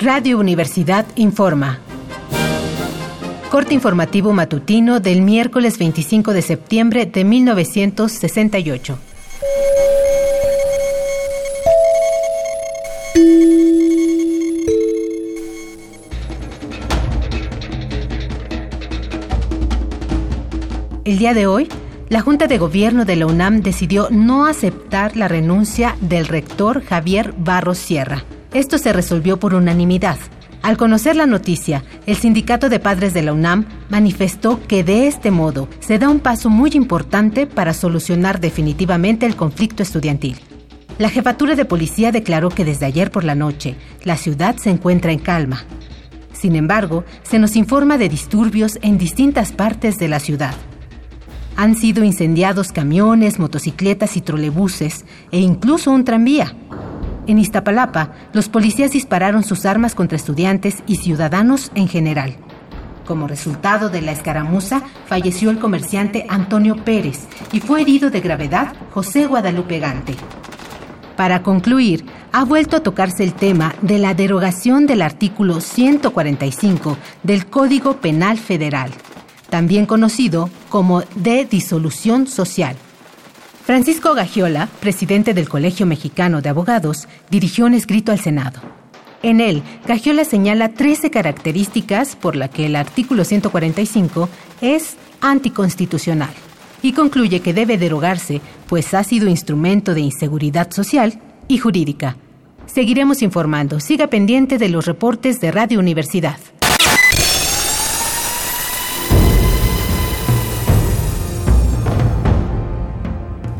Radio Universidad informa. Corte informativo matutino del miércoles 25 de septiembre de 1968. El día de hoy, la Junta de Gobierno de la UNAM decidió no aceptar la renuncia del rector Javier Barros Sierra. Esto se resolvió por unanimidad. Al conocer la noticia, el Sindicato de Padres de la UNAM manifestó que de este modo se da un paso muy importante para solucionar definitivamente el conflicto estudiantil. La jefatura de policía declaró que desde ayer por la noche la ciudad se encuentra en calma. Sin embargo, se nos informa de disturbios en distintas partes de la ciudad. Han sido incendiados camiones, motocicletas y trolebuses e incluso un tranvía. En Iztapalapa, los policías dispararon sus armas contra estudiantes y ciudadanos en general. Como resultado de la escaramuza, falleció el comerciante Antonio Pérez y fue herido de gravedad José Guadalupe Gante. Para concluir, ha vuelto a tocarse el tema de la derogación del artículo 145 del Código Penal Federal también conocido como de disolución social. Francisco Gagiola, presidente del Colegio Mexicano de Abogados, dirigió un escrito al Senado. En él, Gagiola señala 13 características por las que el artículo 145 es anticonstitucional y concluye que debe derogarse, pues ha sido instrumento de inseguridad social y jurídica. Seguiremos informando. Siga pendiente de los reportes de Radio Universidad.